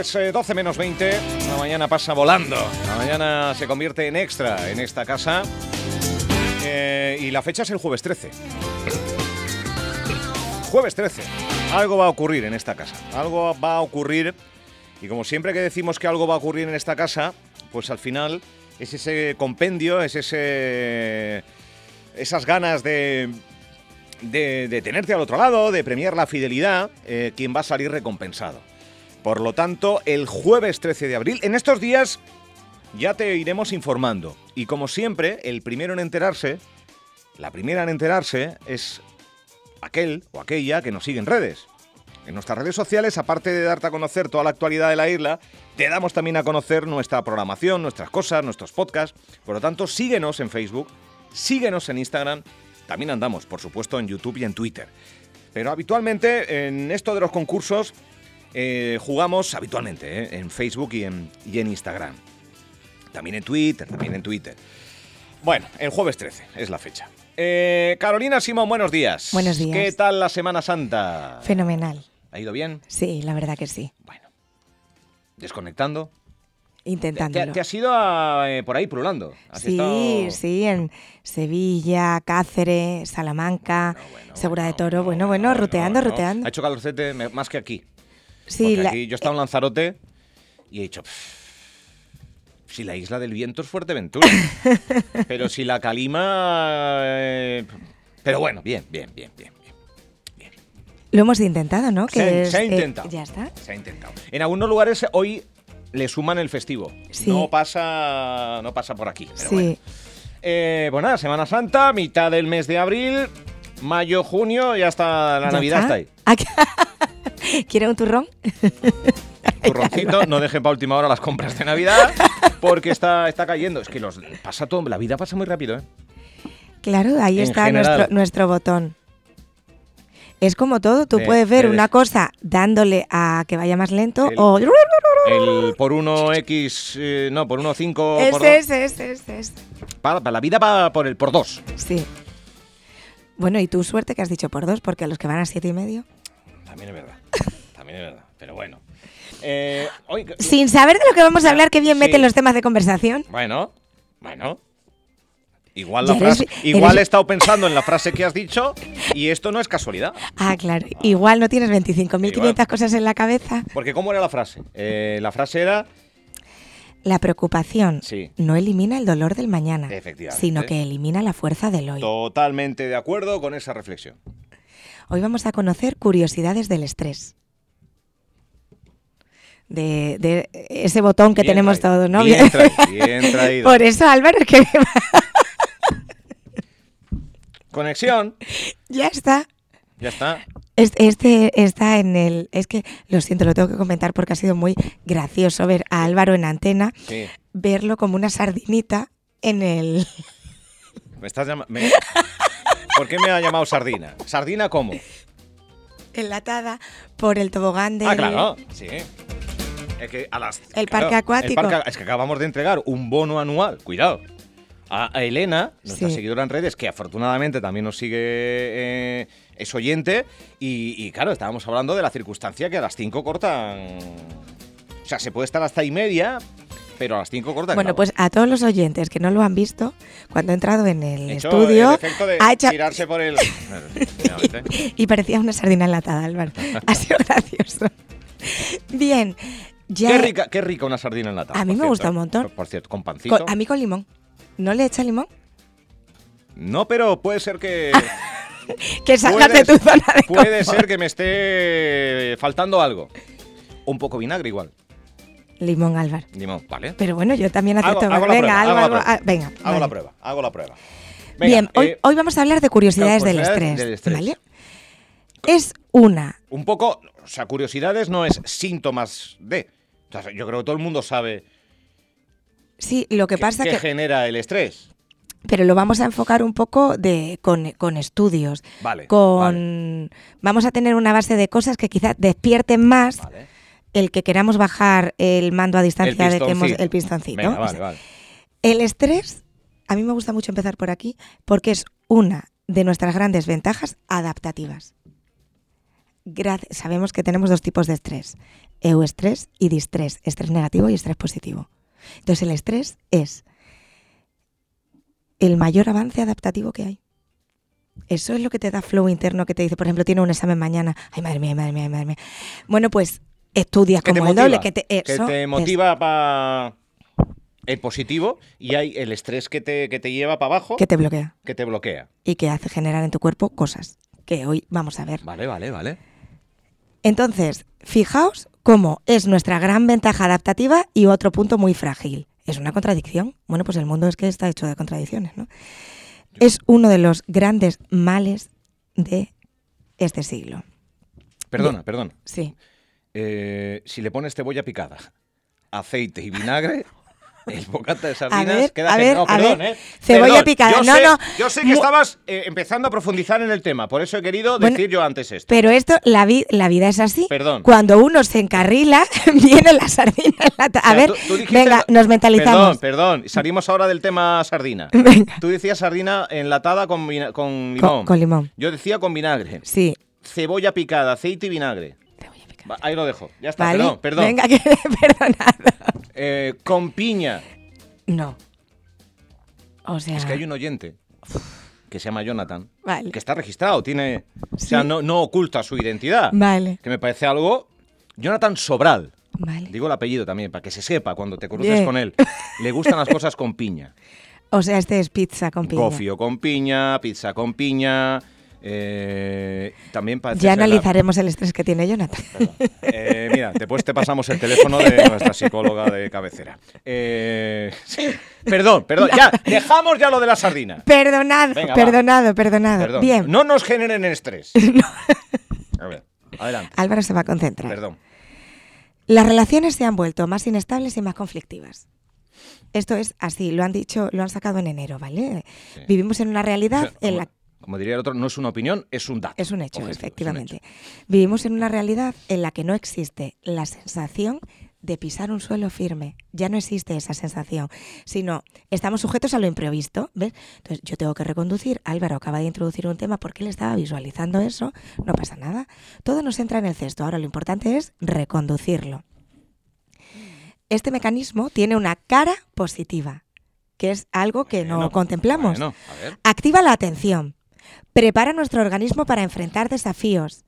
Pues 12 menos 20, la mañana pasa volando. La mañana se convierte en extra en esta casa. Eh, y la fecha es el jueves 13. Jueves 13. Algo va a ocurrir en esta casa. Algo va a ocurrir. Y como siempre que decimos que algo va a ocurrir en esta casa, pues al final es ese compendio, es ese. esas ganas de. de, de tenerte al otro lado, de premiar la fidelidad, eh, quien va a salir recompensado. Por lo tanto, el jueves 13 de abril, en estos días ya te iremos informando. Y como siempre, el primero en enterarse, la primera en enterarse es aquel o aquella que nos sigue en redes. En nuestras redes sociales, aparte de darte a conocer toda la actualidad de la isla, te damos también a conocer nuestra programación, nuestras cosas, nuestros podcasts. Por lo tanto, síguenos en Facebook, síguenos en Instagram, también andamos, por supuesto, en YouTube y en Twitter. Pero habitualmente en esto de los concursos eh, jugamos habitualmente eh, en Facebook y en, y en Instagram. También en Twitter, también en Twitter. Bueno, el jueves 13 es la fecha. Eh, Carolina Simón, buenos días. Buenos días. ¿Qué tal la Semana Santa? Fenomenal. ¿Ha ido bien? Sí, la verdad que sí. Bueno. ¿Desconectando? ¿Te, Intentándolo. te- te has ido a, eh, por ahí pululando? ¿Has Sí, estado- sí, en Sevilla, Cáceres, Salamanca, Bueno, bueno, Segura de Toro. Bueno, bueno, ruteando, ruteando. Ha hecho calorcete más que aquí. Sí, la- aquí yo estaba en Lanzarote y he dicho, "Pff, si la isla del viento es Fuerteventura. pero si la calima... eh, pero bueno, bien, bien, bien, bien. bien. lo hemos intentado, ¿no? Se, ha- Que es, se ha eh, intentado. ya está. Se ha intentado. En algunos lugares hoy le suman el festivo. Sí. No pasa, no pasa por aquí. Pero Sí. bueno. Eh, pues nada, Semana Santa, mitad del mes de abril, mayo, junio, y hasta la ¿Ya Navidad está ahí. Aquí- ¿Quiere un turrón? Turroncito, no dejen para última hora las compras de Navidad, porque está, está cayendo. Es que los, pasa todo, la vida pasa muy rápido, ¿eh? Claro, ahí En está general. nuestro, nuestro botón. Es como todo, tú De- puedes ver de una cosa dándole a que vaya más lento El- o... El por 1x, eh, no, por 1,5, por Ese, dos. ese, ese, ese, ese. Para, para la vida va por el por 2. Sí. Bueno, y tu suerte que has dicho por dos, porque a los que van a siete y medio... También es verdad. También es verdad. Pero bueno. Eh, hoy- Sin saber de lo que vamos a hablar, qué bien Sí. meten los temas de conversación. Bueno, bueno. Igual, la Ya eres- frase, igual eres- he estado pensando en la frase que has dicho y esto no es casualidad. Ah, claro. Igual no tienes 25.500 Igual. cosas en la cabeza. Porque ¿cómo era la frase? Eh, la frase era... La preocupación Sí. no elimina el dolor del mañana, Efectivamente. sino que elimina la fuerza del hoy. Totalmente de acuerdo con esa reflexión. Hoy vamos a conocer curiosidades del estrés. De, de ese botón que Bien tenemos traído, todos, ¿no? Bien traído, bien traído. Por eso, Álvaro, es que Conexión. ya está. Ya está. Este, este está en el. Es que lo siento, lo tengo que comentar porque ha sido muy gracioso ver a Álvaro en antena, Sí. verlo como una sardinita en el. Me estás llamando... ¿Por qué me ha llamado sardina? ¿Sardina cómo? enlatada por el tobogán del. Ah, claro. Sí. Es que a las, El claro, parque acuático. el parque- es que acabamos de entregar un bono anual. Cuidado. A, a Elena, nuestra Sí. seguidora en redes, que afortunadamente también nos sigue, eh, es oyente. Y, y, claro, estábamos hablando de la circunstancia que a las 5 cortan. O sea, se puede estar hasta y media, pero a las 5 cortan. Bueno, pues a todos los oyentes que no lo han visto, cuando he entrado en el He hecho estudio, el efecto de ha hecho- tirarse por el. Y parecía una sardina enlatada, Álvaro. Ha sido gracioso. Bien, ya. Qué rica, qué rica una sardina en lata. A mí por me gusta un montón. Por, por cierto, con pancito. con- a mí con limón. ¿No le echa limón? No, pero puede ser que. que salgas de tu zona de Puede confort. ser que me esté faltando algo. Un poco vinagre igual. Limón, Álvaro. Limón, ¿vale? Pero bueno, yo también acepto. hago venga, prueba, algo, hago prueba. venga. Hago vale. la prueba, hago la prueba. Venga, Bien, hoy, eh, hoy vamos a hablar de curiosidades, del, estrés, del estrés. ¿vale? Es una. un poco, o sea, curiosidades no es síntomas de. O sea, yo creo que todo el mundo sabe Sí, lo que qué- pasa qué que. genera el estrés. Pero lo vamos a enfocar un poco de, con, con estudios. Vale. Con. Vamos a tener una base de cosas que quizás despierten más Vale. El que queramos bajar el mando a distancia de que hemos. El pistoncito. Venga, O vale, sea, vale. El estrés, a mí me gusta mucho empezar por aquí, porque es una de nuestras grandes ventajas adaptativas. Gra- sabemos que tenemos dos tipos de estrés, euestrés y distrés, estrés negativo y estrés positivo. Entonces el estrés es el mayor avance adaptativo que hay. Eso es lo que te da flow interno que te dice, por ejemplo, tiene un examen mañana. Ay, madre mía, madre mía, madre mía. Bueno, pues estudias Que te como el doble. Que te, que eso te es- motiva para el positivo y hay el estrés que te, que te lleva para abajo que te bloquea. que te bloquea. y que hace generar en tu cuerpo cosas que hoy vamos a ver. Vale, vale, vale. Entonces, fijaos cómo es nuestra gran ventaja adaptativa y otro punto muy frágil. ¿Es una contradicción? Bueno, pues el mundo es que está hecho de contradicciones, ¿no? Es uno de los grandes males de este siglo. Perdona, perdona. Sí. Eh, si le pones cebolla picada, aceite y vinagre, el bocata de A sardinas ver, queda a ver, No, a perdón, ver. ¿eh? Cebolla Perdón, picada. Yo No, sé, no. Yo sé que Mu- estabas eh, empezando a profundizar en el tema, por eso he querido Bueno, decir yo antes esto. Pero esto, la, vi- la vida es así. Perdón. Cuando uno se encarrila, viene la sardina la ta- O sea, A ver, tú- tú dijiste- venga, nos mentalizamos. Perdón, perdón. Salimos ahora del tema sardina. Venga. Tú decías sardina enlatada con, limón. Con, con limón. Yo decía con vinagre. Sí. Cebolla picada, aceite y vinagre. Ahí lo dejo. Ya está, Vale. perdón, perdón. Venga, que perdonado. Eh, con piña. No. O sea, Es que hay un oyente que se llama Jonathan, vale. que está registrado, tiene, o sea, no, no oculta su identidad. Vale, Que me parece algo. Jonathan Sobral. vale. Digo el apellido también, para que se sepa cuando te cruces Bien. con él. Le gustan las cosas con piña. O sea, este es pizza con piña. Gofio con piña, pizza con piña. Eh, también Ya la- analizaremos el estrés que tiene Jonathan. Eh, mira, después te pasamos el teléfono de nuestra psicóloga de cabecera. Eh, sí. Perdón, perdón. Ya, dejamos ya lo de la sardina. Perdonado, Venga, perdonado, perdonado. Bien, No nos generen estrés. A ver, adelante. Álvaro se va a concentrar. Perdón. Las relaciones se han vuelto más inestables y más conflictivas. Esto es así, lo han dicho, lo han sacado en enero, ¿vale? Sí. Vivimos en una realidad O sea, en la como diría el otro, no es una opinión, es un dato. Es un hecho, objetivo, es un efectivamente. hecho. Vivimos en una realidad en la que no existe la sensación de pisar un suelo firme. Ya no existe esa sensación, sino estamos sujetos a lo imprevisto, ¿ves? Entonces yo tengo que reconducir. Álvaro acaba de introducir un tema porque él estaba visualizando eso. No pasa nada. Todo nos entra en el cesto. Ahora lo importante es reconducirlo. Este mecanismo tiene una cara positiva, que es algo que no contemplamos. Bueno. Activa la atención. Prepara nuestro organismo para enfrentar desafíos.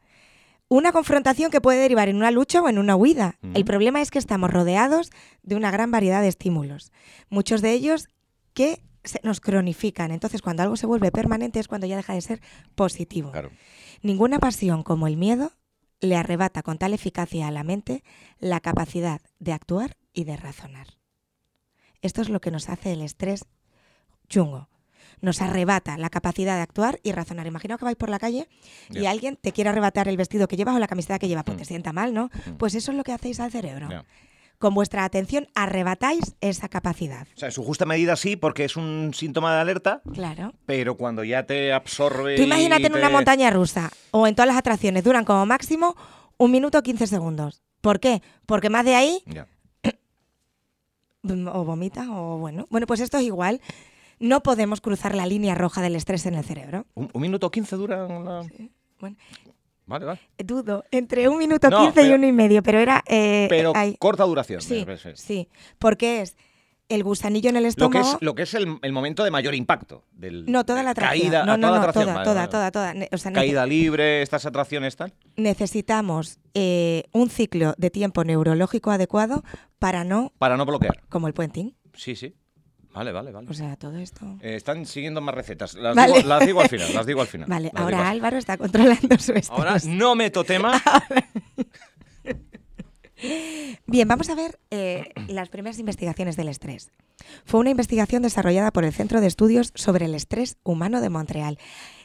Una confrontación que puede derivar en una lucha o en una huida. Ujú. El problema es que estamos rodeados de una gran variedad de estímulos. Muchos de ellos que se nos cronifican. Entonces, cuando algo se vuelve permanente es cuando ya deja de ser positivo. Claro. Ninguna pasión como el miedo le arrebata con tal eficacia a la mente la capacidad de actuar y de razonar. Esto es lo que nos hace el estrés chungo. Nos arrebata la capacidad de actuar y razonar. Imagina que vais por la calle y alguien te quiere arrebatar el vestido que llevas o la camiseta que llevas, pues Mm. te sienta mal, ¿no? Mm. Pues eso es lo que hacéis al cerebro. Con vuestra atención arrebatáis esa capacidad. O sea, en su justa medida sí, porque es un síntoma de alerta, Claro. pero cuando ya te absorbe. Tú imagínate y en una montaña rusa o en todas las atracciones, duran como máximo un minuto 15 segundos. ¿Por qué? Porque más de ahí Ya. o vomita o bueno. Bueno, pues esto es igual. No podemos cruzar la línea roja del estrés en el cerebro. ¿Un, un minuto quince dura la... Bueno, Vale, vale. dudo, entre un minuto No, 15 y uno y medio, pero era... eh, Pero corta duración. Sí, eh, sí. sí, porque es el gusanillo en el Lo que estómago... es, lo que es el, el momento de mayor impacto. Del, No, toda la atracción. Caída, no, a no, toda no, la atracción. toda, vale, toda, vale, toda, vale. toda. Ne- O sea, nece- Caída libre, estas atracciones tal. necesitamos eh, un ciclo de tiempo neurológico adecuado para no, Para no bloquear. como el puenting, Sí, sí. Vale, vale, vale. O sea, todo esto. Eh, están siguiendo más recetas. Las, Vale. digo, las digo al final, las digo al final. Vale, las ahora Álvaro está controlando su estrés. Ahora no meto tema. Bien, vamos a ver eh, las primeras investigaciones del estrés. Fue una investigación desarrollada por el Centro de Estudios sobre el Estrés Humano de Montreal.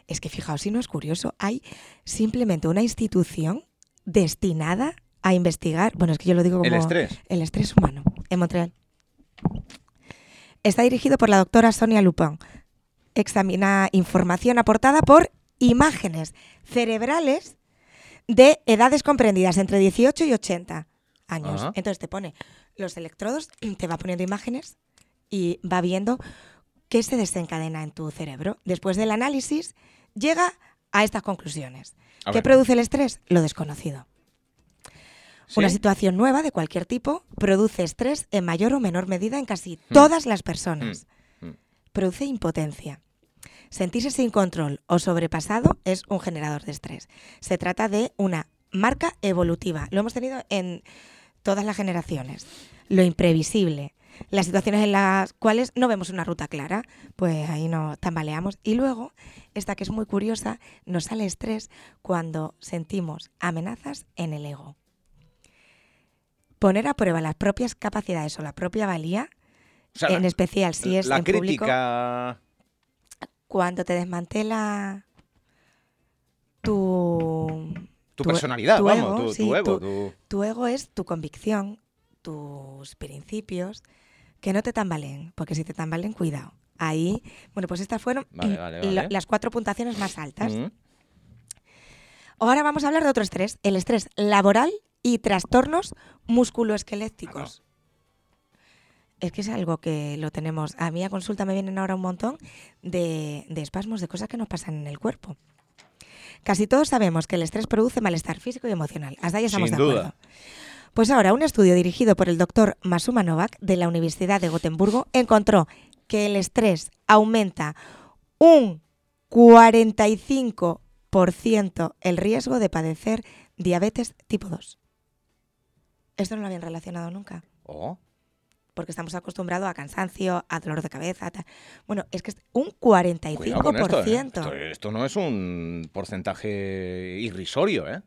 Es que fijaos, si no es curioso, hay simplemente una institución destinada a investigar, bueno, es que yo lo digo como El estrés. el estrés humano en Montreal. Está dirigido por la doctora Sonia Lupin. Examina información aportada por imágenes cerebrales de edades comprendidas entre 18 y 80 años. Ajá. Entonces te pone los electrodos, te va poniendo imágenes y va viendo qué se desencadena en tu cerebro. Después del análisis, llega a estas conclusiones. A ¿Qué ver. produce el estrés? Lo desconocido. ¿Sí? Una situación nueva de cualquier tipo produce estrés en mayor o menor medida en casi todas las personas. Mm, mm. Produce impotencia. Sentirse sin control o sobrepasado es un generador de estrés. Se trata de una marca evolutiva. Lo hemos tenido en todas las generaciones. Lo imprevisible. Las situaciones en las cuales no vemos una ruta clara, pues ahí nos tambaleamos. Y luego, esta que es muy curiosa, nos sale estrés cuando sentimos amenazas en el ego. Poner a prueba las propias capacidades o la propia valía, O sea, en la- especial si es la en público, crítica. cuando te desmantela tu, Tu, tu- personalidad, tu vamos, ego, tu, sí, tu ego. tu- ego es tu convicción, tus principios, que no te tambaleen, porque si te tambaleen, cuidado. Ahí, bueno, pues estas fueron Vale, vale, la- vale. las cuatro puntuaciones más altas. Mm. Ahora vamos a hablar de otro estrés, el estrés laboral y trastornos musculoesqueléticos. Es que es algo que lo tenemos. A mí a consulta me vienen ahora un montón de, de espasmos, de cosas que nos pasan en el cuerpo. Casi todos sabemos que el estrés produce malestar físico y emocional. Hasta ahí estamos Sin de duda. acuerdo. Pues ahora, un estudio dirigido por el doctor Masuma Novak de la Universidad de Gotemburgo encontró que el estrés aumenta un 45% el riesgo de padecer diabetes tipo 2. Esto no lo habían relacionado nunca, Oh, porque estamos acostumbrados a cansancio, a dolor de cabeza. tal. Bueno, es que es un cuidado con 45%. esto, ¿eh? esto, esto no es un porcentaje irrisorio, ¿eh?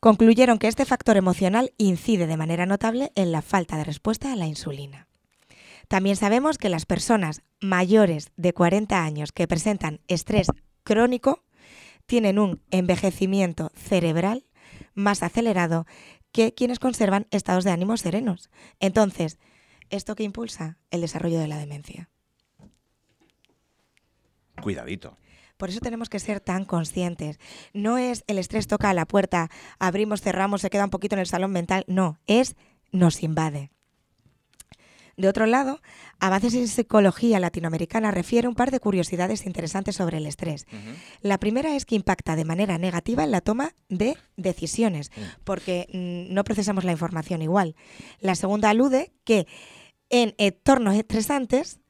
Concluyeron que este factor emocional incide de manera notable en la falta de respuesta a la insulina. También sabemos que las personas mayores de 40 años que presentan estrés crónico tienen un envejecimiento cerebral más acelerado que quienes conservan estados de ánimo serenos. Entonces, ¿esto qué impulsa? El desarrollo de la demencia. Cuidadito. Por eso tenemos que ser tan conscientes. No es el estrés toca a la puerta, abrimos, cerramos, se queda un poquito en el salón mental. No, es nos invade. De otro lado, Avances en Psicología Latinoamericana refiere un par de curiosidades interesantes sobre el estrés. La primera es que impacta de manera negativa en la toma de decisiones, porque mm, no procesamos la información igual. La segunda alude que en entornos estresantes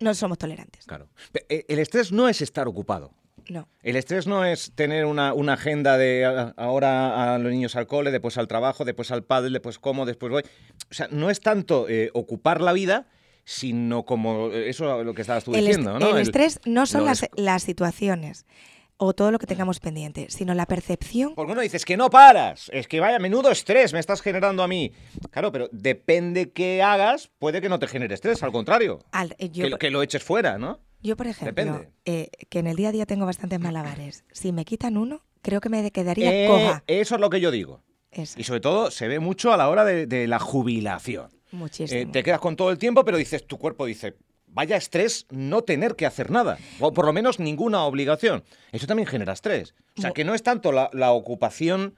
no somos tolerantes. Claro. Eh, El estrés no es estar ocupado. No. El estrés no es tener una, una agenda de a- ahora a los niños al cole, después al trabajo, después al padre, después como, después voy. O sea, no es tanto eh, ocupar la vida, sino como eh, eso lo que estabas tú El, diciendo, ¿no? el estrés no son las, las situaciones o todo lo que tengamos pendiente, sino la percepción. Porque uno dice, es que no paras, es que vaya, menudo estrés me estás generando a mí. Claro, pero depende qué hagas, puede que no te genere estrés, al contrario, al- eh, yo, que, lo eches fuera, ¿no? yo, por ejemplo, eh, que en el día a día tengo bastantes malabares. Si me quitan uno, creo que me quedaría Eh, coja. eso es lo que yo digo. Eso, Y sobre todo se ve mucho a la hora de, de la jubilación. muchísimo. Eh, te quedas con todo el tiempo, pero dices, tu cuerpo dice, vaya estrés no tener que hacer nada, o por lo menos ninguna obligación. Eso también genera estrés. O sea, que no es tanto la, la ocupación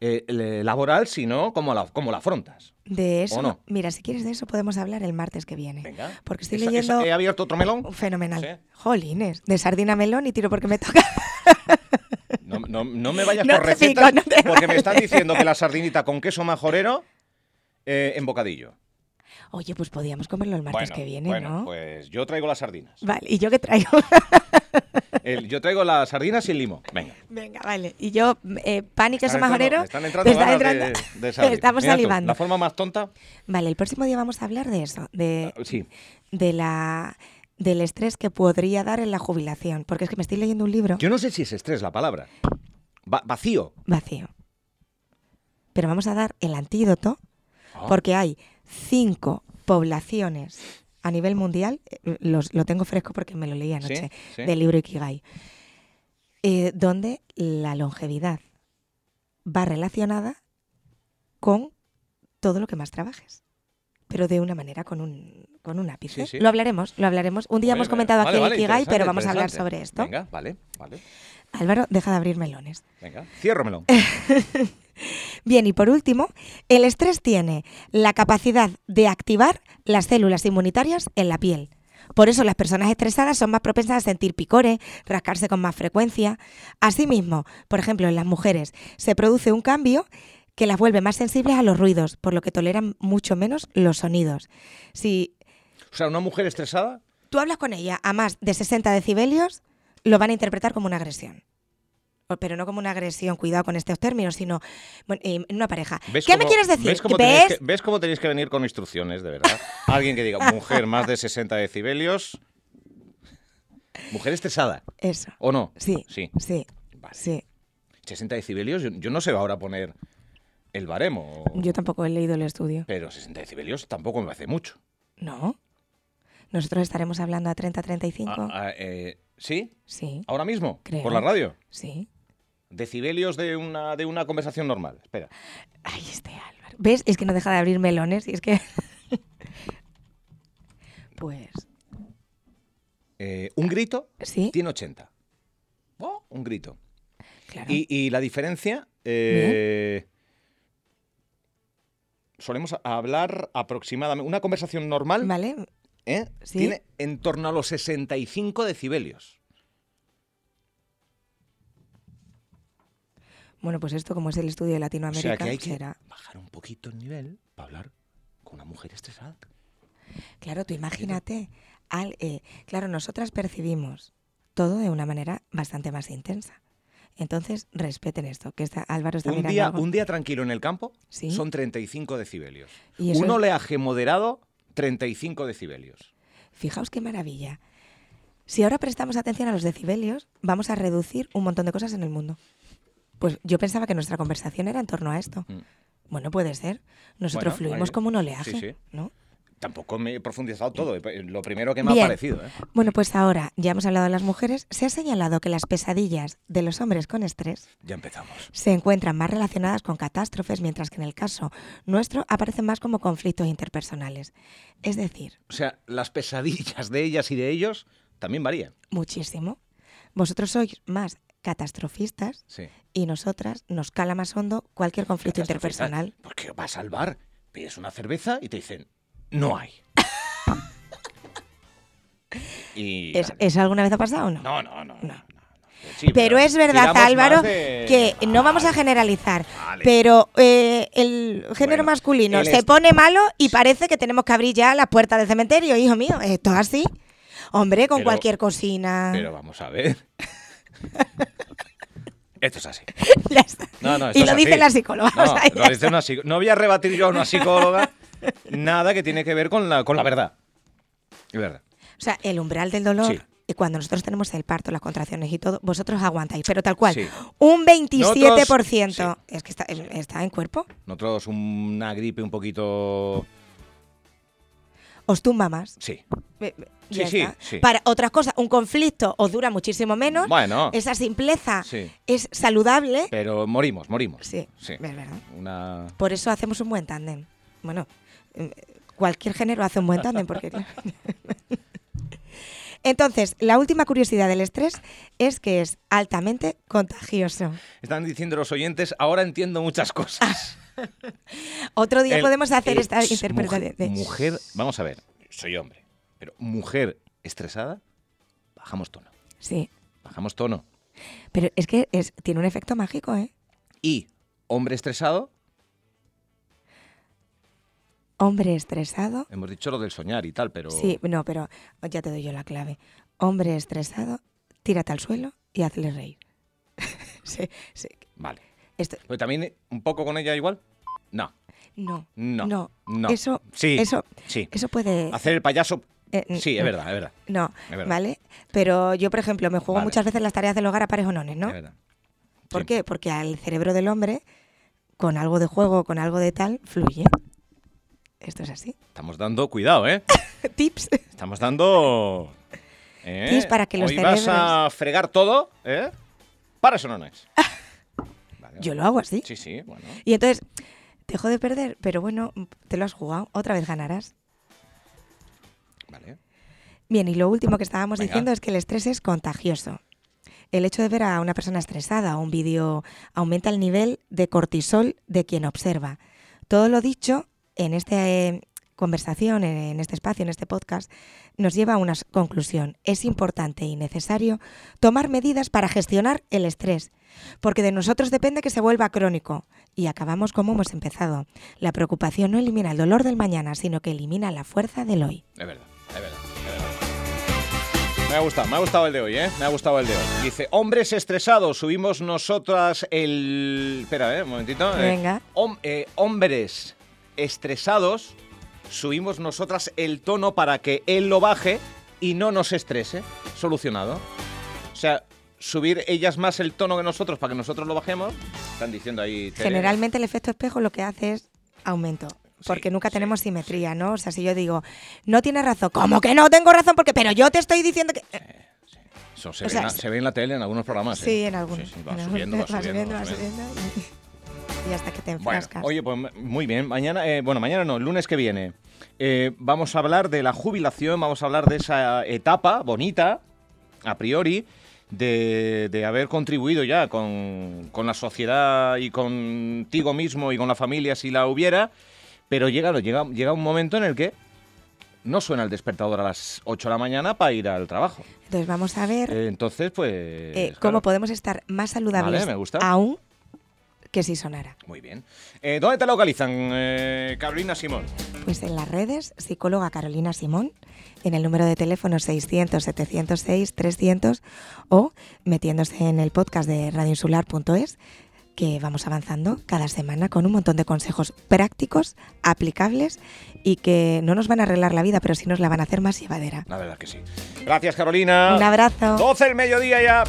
eh, laboral, sino como la, como la afrontas. de eso, ¿o no? mira, si quieres de eso podemos hablar el martes que viene. Venga. Porque estoy Esa- leyendo esa- ¿He abierto otro melón? fenomenal. Sí. Jolines, de sardina melón y tiro porque me toca. No, no- no me vayas por recetas, pico, porque me están diciendo que la sardinita con queso majorero eh, en bocadillo. Oye, pues podíamos comerlo el martes bueno, que viene, bueno, ¿no? pues yo traigo las sardinas. Vale, ¿y yo qué traigo? El- yo traigo las sardinas y el limo. Venga. Venga, vale. Y yo, eh, pan y queso Están entrando- Están entrando me está ganas de- entrando- de salir. Estamos Mira tú, salivando. La forma más tonta. Vale, el próximo día vamos a hablar de eso, de, Ah, Sí. de la del estrés que podría dar en la jubilación. Porque es que me estoy leyendo un libro Yo no sé si es estrés la palabra. Va- vacío. vacío. Pero vamos a dar el antídoto Ah. porque hay cinco poblaciones a nivel mundial, eh, los- lo tengo fresco porque me lo leí anoche, sí. del libro Ikigai, eh, donde la longevidad va relacionada con todo lo que más trabajes. Pero de una manera, con un, con un ápice. Sí, sí. Lo hablaremos, lo hablaremos. Un día Vale, hemos comentado vale, aquí vale, el Ikigai, pero vamos a hablar sobre esto. Venga, vale, vale. Álvaro, deja de abrir melones. Venga, ciérramelo. Bien, y por último, el estrés tiene la capacidad de activar las células inmunitarias en la piel. Por eso las personas estresadas son más propensas a sentir picores, rascarse con más frecuencia. Asimismo, por ejemplo, en las mujeres se produce un cambio que las vuelve más sensibles a los ruidos, por lo que toleran mucho menos los sonidos. Si O sea, una mujer estresada. tú hablas con ella a más de 60 decibelios, lo van a interpretar como una agresión. Pero no como una agresión, cuidado con estos términos, sino bueno, eh, en una pareja. ¿ves ¿Qué me quieres decir? ¿ves cómo, ¿Ves? tenéis que, ¿Ves cómo tenéis que venir con instrucciones, de verdad? Alguien que diga, mujer más de 60 decibelios. Mujer estresada, Eso. ¿o no? Sí, Sí. sí, Vale. sí. 60 decibelios, yo, yo no sé ahora poner el baremo. Yo tampoco he leído el estudio. Pero 60 decibelios tampoco me hace mucho. ¿No? Nosotros estaremos hablando a 30, 35. Ah, ah, eh, ¿Sí? Sí, ¿Ahora mismo? Creo. ¿Por la radio? sí. Decibelios de una, de una conversación normal. Espera. Ay, este Álvaro. ¿Ves? Es que no deja de abrir melones y es que... pues, Eh, un grito sí, tiene 80. Oh, un grito. claro. Y, y la diferencia. eh, solemos hablar aproximadamente. Una conversación normal ¿Vale? ¿eh? Sí. tiene en torno a los 65 decibelios. Bueno, pues esto como es el estudio de O Latinoamérica, sea que hay que será... bajar un poquito el nivel para hablar con una mujer estresada. Claro, tú imagínate. Al, eh, claro, nosotras percibimos todo de una manera bastante más intensa. Entonces, respeten esto, que está, Álvaro está Un mirando día, algo. un día tranquilo en el campo Sí. son 35 decibelios. Y Un oleaje moderado, 35 decibelios. Fijaos qué maravilla. Si ahora prestamos atención a los decibelios, vamos a reducir un montón de cosas en el mundo. Pues yo pensaba que nuestra conversación era en torno a esto. Mm. Bueno, puede ser. Nosotros Bueno, fluimos ahí- como un oleaje, sí, sí. ¿no? Tampoco me he profundizado todo. eh, Lo primero que me Bien. ha parecido. ¿eh? Bueno, pues ahora ya hemos hablado de las mujeres. Se ha señalado que las pesadillas de los hombres con estrés Ya empezamos. se encuentran más relacionadas con catástrofes, mientras que en el caso nuestro aparecen más como conflictos interpersonales. Es decir, O sea, las pesadillas de ellas y de ellos también varían. muchísimo. Vosotros sois más catastrofistas Sí. y nosotras nos cala más hondo cualquier conflicto interpersonal. Porque vas al bar, pides una cerveza y te dicen, no hay. y, ¿Es, vale. ¿Eso alguna vez ha pasado o no? No, no, no. no, No. no, no. Sí, Pero es verdad, Álvaro, de- que no vamos a generalizar, vale. pero eh, el género Bueno, masculino el se pone malo y parece que tenemos que abrir ya las puertas del cementerio, hijo mío. Esto es así. Hombre, con Pero- cualquier cocina. Pero vamos a ver. Esto es así. ya está. No, no, esto y es lo dice así. la psicóloga. No, o sea, lo dice una psico- no voy a rebatir yo a una psicóloga nada que tiene que ver con la, con la verdad. Es verdad. O sea, el umbral del dolor, Sí. y cuando nosotros tenemos el parto, las contracciones y todo, vosotros aguantáis, pero tal cual. Sí. Un 27%. Nosotros- Es que está, está en cuerpo. Nosotros una gripe un poquito... Os tumba más. Sí. Sí, sí. Para otras cosas, un conflicto os dura muchísimo menos. Bueno, Esa simpleza sí. es saludable. Pero morimos, morimos. Sí, Sí. es verdad. Una... Por eso hacemos un buen tándem. Bueno, eh, cualquier género hace un buen tándem porque... Entonces, la última curiosidad del estrés es que es altamente contagioso. Están diciendo los oyentes, ahora entiendo muchas cosas. Otro día El- podemos hacer esta interpretación. Mujer, mujer, vamos a ver, soy hombre, pero mujer estresada, bajamos tono. Sí, Bajamos tono. pero es que es, tiene un efecto mágico, ¿eh? Y hombre estresado, Hombre estresado. hemos dicho lo del soñar y tal, pero... Sí, no, pero ya te doy yo la clave. Hombre estresado tírate al suelo y hazle reír. Sí, sí. Vale. Esto- Pues también un poco con ella igual. No. no, No, no, no. Eso, Sí. eso, Sí. eso puede... Hacer el payaso. eh, Sí, es verdad, es verdad. No, Es verdad. ¿vale? Pero yo, por ejemplo, me juego Vale. muchas veces las tareas del hogar a parejonones, ¿no? Es verdad. ¿Por Sí. qué? Porque al cerebro del hombre, con algo de juego, con algo de tal, fluye. Esto es así. Estamos dando cuidado, ¿eh? Tips. Estamos dando. ¿eh? Tips para que los Hoy vas a fregar todo, ¿eh? Para eso no es. Vale, Yo lo hago así. Sí, sí, bueno. Y entonces, te dejo de perder, pero bueno, te lo has jugado. Otra vez ganarás. Vale. Bien, y lo último que estábamos Venga. diciendo es que el estrés es contagioso. El hecho de ver a una persona estresada o un vídeo aumenta el nivel de cortisol de quien observa. Todo lo dicho en esta eh, conversación, en, este espacio, en este podcast, nos lleva a una conclusión. Es importante y necesario tomar medidas para gestionar el estrés, porque de nosotros depende que se vuelva crónico. Y acabamos como hemos empezado. La preocupación no elimina el dolor del mañana, sino que elimina la fuerza del hoy. Es verdad, es verdad, es verdad. Me ha gustado, me ha gustado el de hoy, ¿eh? Me ha gustado el de hoy. Dice, hombres estresados, subimos nosotras el... Espera, ¿eh? Un momentito. eh. Venga. Hom- eh, hombres estresados, subimos nosotras el tono para que él lo baje y no nos estrese. Solucionado. O sea, subir ellas más el tono que nosotros para que nosotros lo bajemos. Están diciendo ahí... Tere. Generalmente el efecto espejo lo que hace es aumento. Porque Sí, nunca sí, tenemos simetría, ¿no? O sea, si yo digo, no tienes razón, ¿cómo que no tengo razón? Porque, pero yo te estoy diciendo que. Eso se, o ve sea, en la- sí. se ve en la tele en algunos programas. sí, ¿eh? en algunos. Sí, sí, va en subiendo, va subiendo, va subiendo. Y, hasta que te Bueno, enfrascas. oye, pues muy bien. Mañana, eh, bueno, mañana no, el lunes que viene, eh, vamos a hablar de la jubilación, vamos a hablar de esa etapa bonita, a priori, de, de haber contribuido ya con, con la sociedad y contigo mismo y con la familia si la hubiera, pero llega, llega, llega un momento en el que no suena el despertador a las 8 de la mañana para ir al trabajo. Entonces vamos a ver Eh, entonces, pues... eh, claro. cómo podemos estar más saludables Vale, me gusta. aún que si sonara. Muy bien. Eh, ¿Dónde te localizan, eh, Carolina Simón? Pues en las redes, psicóloga Carolina Simón, en el número de teléfono 600-706-300 o metiéndose en el podcast de radioinsular.es, que vamos avanzando cada semana con un montón de consejos prácticos, aplicables y que no nos van a arreglar la vida, pero sí nos la van a hacer más llevadera. La verdad que sí. Gracias, Carolina. Un abrazo. 12 el mediodía ya.